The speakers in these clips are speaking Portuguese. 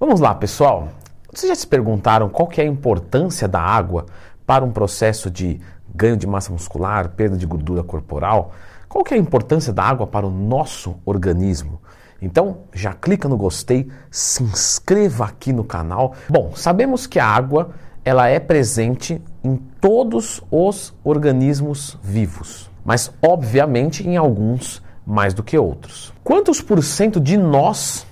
Vamos lá, pessoal. Vocês já se perguntaram qual que é a importância da água para um processo de ganho de massa muscular, perda de gordura corporal? Qual que é a importância da água para o nosso organismo? Então, já clica no gostei, se inscreva aqui no canal. Bom, sabemos que a água ela é presente em todos os organismos vivos, mas obviamente em alguns mais do que outros. Quantos por cento de nós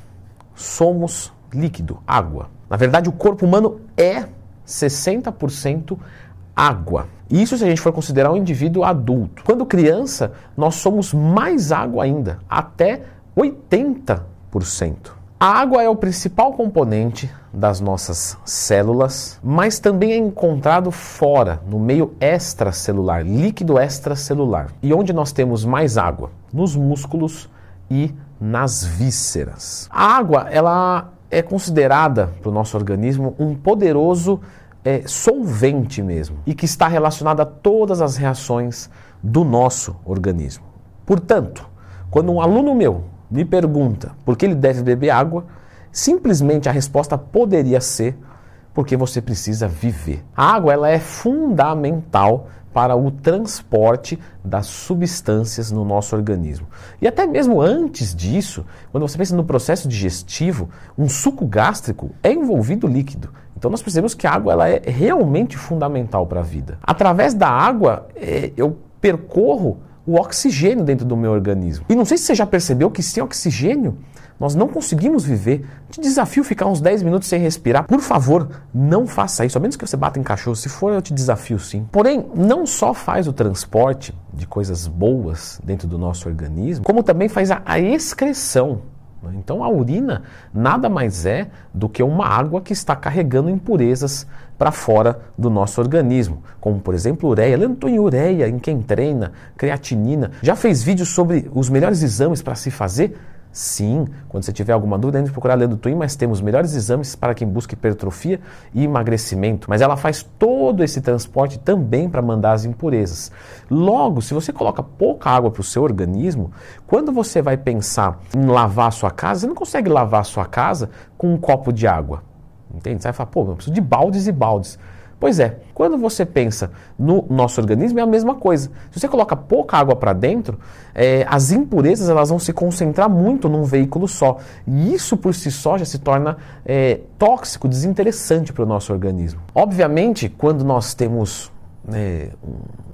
somos líquido, água? Na verdade, o corpo humano é 60% água. Isso se a gente for considerar um indivíduo adulto. Quando criança, nós somos mais água ainda, até 80%. A água é o principal componente das nossas células, mas também é encontrado fora, no meio extracelular, líquido extracelular. E onde nós temos mais água? Nos músculos e nas vísceras. A água, ela é considerada para o nosso organismo um poderoso é, solvente mesmo e que está relacionada a todas as reações do nosso organismo. Portanto, quando um aluno meu me pergunta por que ele deve beber água, simplesmente a resposta poderia ser porque você precisa viver. A água ela é fundamental para o transporte das substâncias no nosso organismo. E até mesmo antes disso, quando você pensa no processo digestivo, um suco gástrico é envolvido líquido. Então nós percebemos que a água ela é realmente fundamental para a vida. Através da água, é, eu percorro o oxigênio dentro do meu organismo. E não sei se você já percebeu que sem oxigênio nós não conseguimos viver. Te desafio ficar uns 10 minutos sem respirar. Por favor, não faça isso, a menos que você bata em cachorro. Se for, eu te desafio sim. Porém, não só faz o transporte de coisas boas dentro do nosso organismo, como também faz a, a excreção então a urina nada mais é do que uma água que está carregando impurezas para fora do nosso organismo, como por exemplo ureia. Lembra em ureia em quem treina, creatinina. Já fez vídeos sobre os melhores exames para se fazer? Sim, quando você tiver alguma dúvida, entre procurar Leandro Twin, mas temos melhores exames para quem busca hipertrofia e emagrecimento. Mas ela faz todo esse transporte também para mandar as impurezas. Logo, se você coloca pouca água para o seu organismo, quando você vai pensar em lavar a sua casa, você não consegue lavar a sua casa com um copo de água. Entende? Você vai falar, pô, eu preciso de baldes e baldes. Pois é, quando você pensa no nosso organismo é a mesma coisa. Se você coloca pouca água para dentro, é, as impurezas elas vão se concentrar muito num veículo só. E isso por si só já se torna é, tóxico, desinteressante para o nosso organismo. Obviamente, quando nós temos é,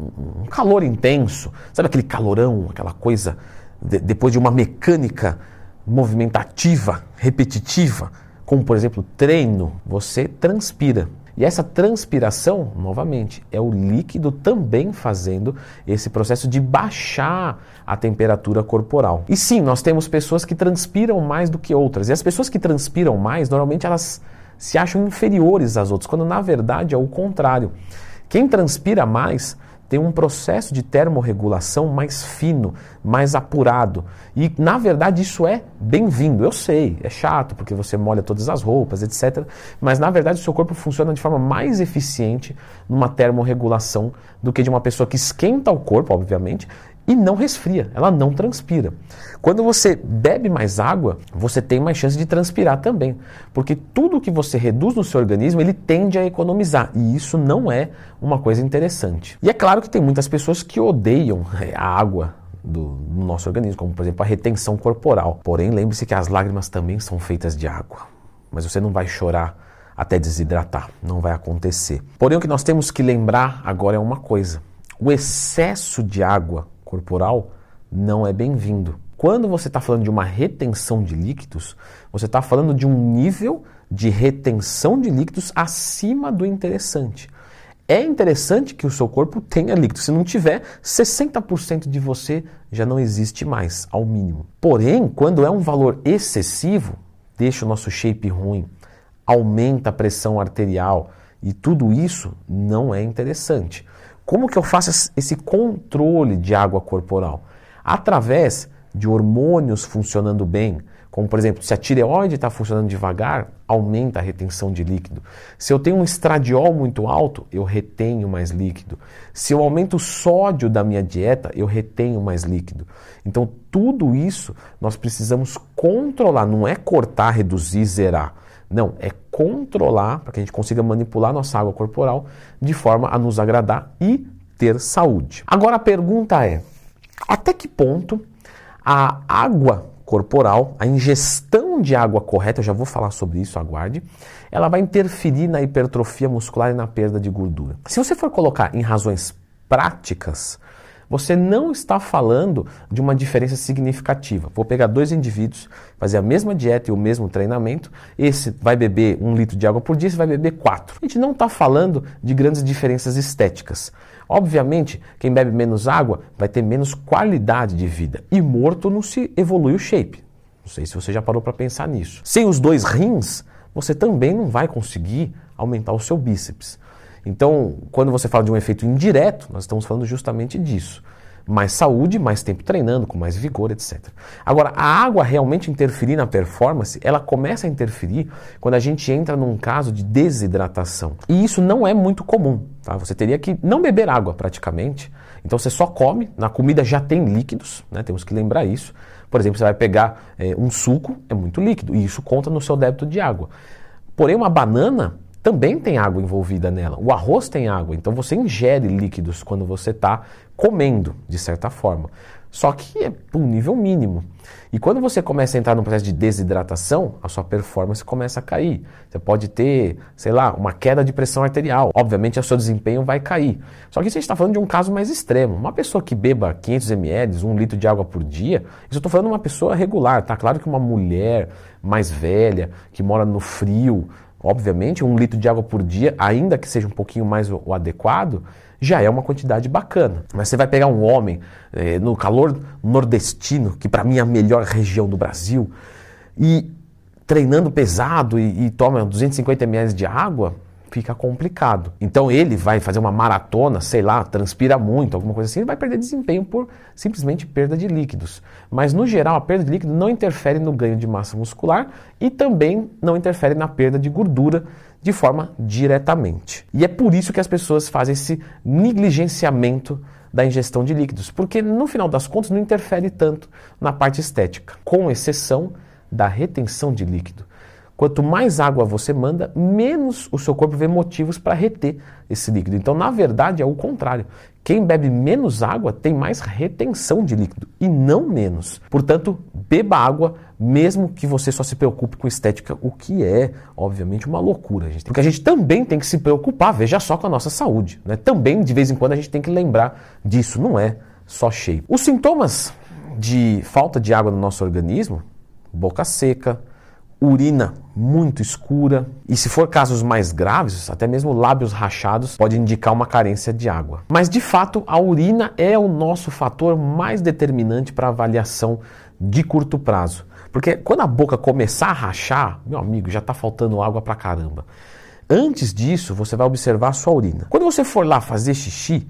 um, calor intenso, sabe aquele calorão, aquela coisa, de, depois de uma mecânica movimentativa, repetitiva, como por exemplo treino, você transpira. E essa transpiração, novamente, é o líquido também fazendo esse processo de baixar a temperatura corporal. E sim, nós temos pessoas que transpiram mais do que outras. E as pessoas que transpiram mais, normalmente elas se acham inferiores às outras, quando na verdade é o contrário. Quem transpira mais tem um processo de termorregulação mais fino, mais apurado. E, na verdade, isso é bem-vindo. Eu sei, é chato porque você molha todas as roupas, etc. Mas, na verdade, o seu corpo funciona de forma mais eficiente numa termorregulação do que de uma pessoa que esquenta o corpo, obviamente, e não resfria, ela não transpira. Quando você bebe mais água, você tem mais chance de transpirar também, porque tudo que você reduz no seu organismo, ele tende a economizar, e isso não é uma coisa interessante. E é claro que tem muitas pessoas que odeiam é, a água do, do nosso organismo, como por exemplo a retenção corporal. Porém, lembre-se que as lágrimas também são feitas de água, mas você não vai chorar até desidratar, não vai acontecer. Porém, o que nós temos que lembrar agora é uma coisa: o excesso de água corporal não é bem-vindo. Quando você está falando de uma retenção de líquidos, você está falando de um nível de retenção de líquidos acima do interessante. É interessante que o seu corpo tenha líquido. Se não tiver, 60% de você já não existe mais, ao mínimo. Porém, quando é um valor excessivo, deixa o nosso shape ruim, aumenta a pressão arterial e tudo isso não é interessante. Como que eu faço esse controle de água corporal? Através de hormônios funcionando bem, como por exemplo, se a tireoide está funcionando devagar, aumenta a retenção de líquido. Se eu tenho um estradiol muito alto, eu retenho mais líquido. Se eu aumento o sódio da minha dieta, eu retenho mais líquido. Então, tudo isso nós precisamos controlar, não é cortar, reduzir, zerar. Não, é controlar para que a gente consiga manipular nossa água corporal de forma a nos agradar e ter saúde. Agora a pergunta é: até que ponto a água corporal, a ingestão de água correta, eu já vou falar sobre isso, aguarde, ela vai interferir na hipertrofia muscular e na perda de gordura. Se você for colocar em razões práticas, você não está falando de uma diferença significativa. Vou pegar dois indivíduos, fazer a mesma dieta e o mesmo treinamento. Esse vai beber um litro de água por dia, esse vai beber quatro. A gente não está falando de grandes diferenças estéticas. Obviamente, quem bebe menos água vai ter menos qualidade de vida. E morto não se evolui o shape. Não sei se você já parou para pensar nisso. Sem os dois rins, você também não vai conseguir aumentar o seu bíceps. Então, quando você fala de um efeito indireto, nós estamos falando justamente disso. Mais saúde, mais tempo treinando, com mais vigor, etc. Agora, a água realmente interferir na performance, ela começa a interferir quando a gente entra num caso de desidratação. E isso não é muito comum. Tá? Você teria que não beber água praticamente. Então você só come, na comida já tem líquidos, né? temos que lembrar isso. Por exemplo, você vai pegar é, um suco, é muito líquido, e isso conta no seu débito de água. Porém, uma banana também tem água envolvida nela. O arroz tem água, então você ingere líquidos quando você está comendo, de certa forma. Só que é por um nível mínimo. E quando você começa a entrar num processo de desidratação, a sua performance começa a cair. Você pode ter, sei lá, uma queda de pressão arterial. Obviamente, o seu desempenho vai cair. Só que a gente está falando de um caso mais extremo. Uma pessoa que beba 500 ml, um litro de água por dia, isso eu estou falando de uma pessoa regular. Tá claro que uma mulher mais velha, que mora no frio, Obviamente, um litro de água por dia, ainda que seja um pouquinho mais o, o adequado, já é uma quantidade bacana. Mas você vai pegar um homem eh, no calor nordestino, que para mim é a melhor região do Brasil, e treinando pesado e, e toma 250 ml de água, fica complicado. Então ele vai fazer uma maratona, sei lá, transpira muito, alguma coisa assim, ele vai perder desempenho por simplesmente perda de líquidos. Mas no geral, a perda de líquido não interfere no ganho de massa muscular e também não interfere na perda de gordura de forma diretamente. E é por isso que as pessoas fazem esse negligenciamento da ingestão de líquidos, porque no final das contas não interfere tanto na parte estética, com exceção da retenção de líquido. Quanto mais água você manda, menos o seu corpo vê motivos para reter esse líquido. Então, na verdade, é o contrário. Quem bebe menos água tem mais retenção de líquido e não menos. Portanto, beba água, mesmo que você só se preocupe com estética, o que é, obviamente, uma loucura. Gente. Porque a gente também tem que se preocupar, veja só, com a nossa saúde. Né? Também, de vez em quando, a gente tem que lembrar disso, não é só cheio. Os sintomas de falta de água no nosso organismo, boca seca, urina muito escura e, se for casos mais graves, até mesmo lábios rachados pode indicar uma carência de água. Mas de fato, a urina é o nosso fator mais determinante para avaliação de curto prazo. Porque quando a boca começar a rachar, meu amigo, já está faltando água para caramba. Antes disso, você vai observar a sua urina. Quando você for lá fazer xixi,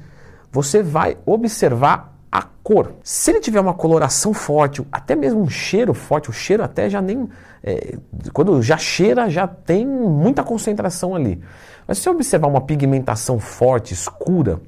você vai observar a cor. Se ele tiver uma coloração forte, até mesmo um cheiro forte, o cheiro até já nem é, quando já cheira, já tem muita concentração ali. Mas se você observar uma pigmentação forte, escura,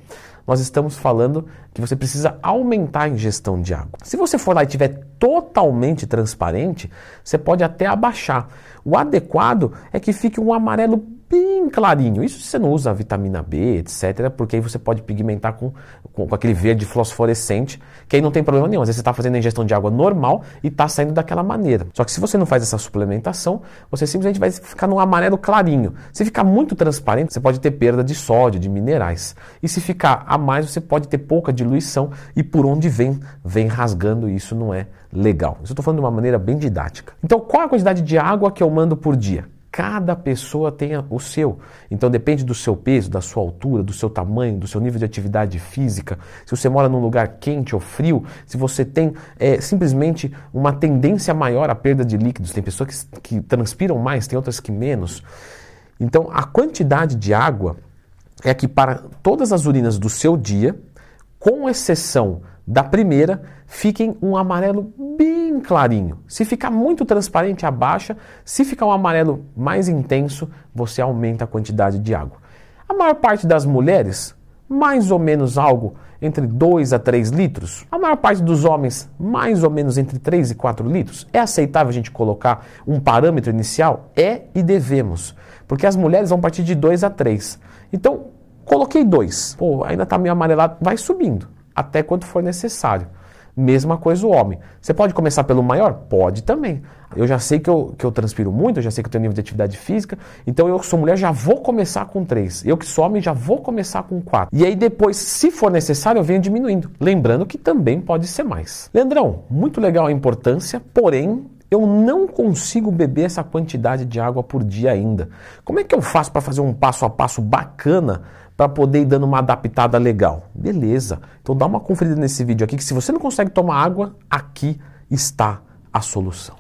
nós estamos falando que você precisa aumentar a ingestão de água. Se você for lá e tiver totalmente transparente, você pode até abaixar. O adequado é que fique um amarelo bem clarinho. Isso você não usa vitamina B, etc., porque aí você pode pigmentar com, com, com, aquele verde fluorescente, que aí não tem problema nenhum. Às vezes você está fazendo a ingestão de água normal e está saindo daquela maneira. Só que se você não faz essa suplementação, você simplesmente vai ficar num amarelo clarinho. Se ficar muito transparente, você pode ter perda de sódio, de minerais. E se ficar a mais, você pode ter pouca diluição e por onde vem, vem rasgando e isso não é legal. Isso eu estou falando de uma maneira bem didática. Então, qual a quantidade de água que eu mando por dia? Cada pessoa tem o seu. Então depende do seu peso, da sua altura, do seu tamanho, do seu nível de atividade física. Se você mora num lugar quente ou frio, se você tem é, simplesmente uma tendência maior à perda de líquidos. Tem pessoas que, que transpiram mais, tem outras que menos. Então a quantidade de água é que para todas as urinas do seu dia, com exceção da primeira, fiquem um amarelo bem clarinho. Se ficar muito transparente, abaixa. Se ficar um amarelo mais intenso, você aumenta a quantidade de água. A maior parte das mulheres mais ou menos algo entre 2 a 3 litros. A maior parte dos homens, mais ou menos entre 3 e 4 litros. É aceitável a gente colocar um parâmetro inicial? É e devemos, porque as mulheres vão partir de 2 a 3. Então, coloquei 2. Pô, ainda está meio amarelado, vai subindo até quanto for necessário. Mesma coisa o homem. Você pode começar pelo maior? Pode também. Eu já sei que eu, que eu transpiro muito, eu já sei que eu tenho nível de atividade física, então eu que sou mulher já vou começar com 3. Eu que sou homem já vou começar com 4. E aí depois, se for necessário, eu venho diminuindo. Lembrando que também pode ser mais. Leandrão, muito legal a importância, porém eu não consigo beber essa quantidade de água por dia ainda. Como é que eu faço para fazer um passo a passo bacana para poder ir dando uma adaptada legal. Beleza. Então dá uma conferida nesse vídeo aqui que se você não consegue tomar água, aqui está a solução.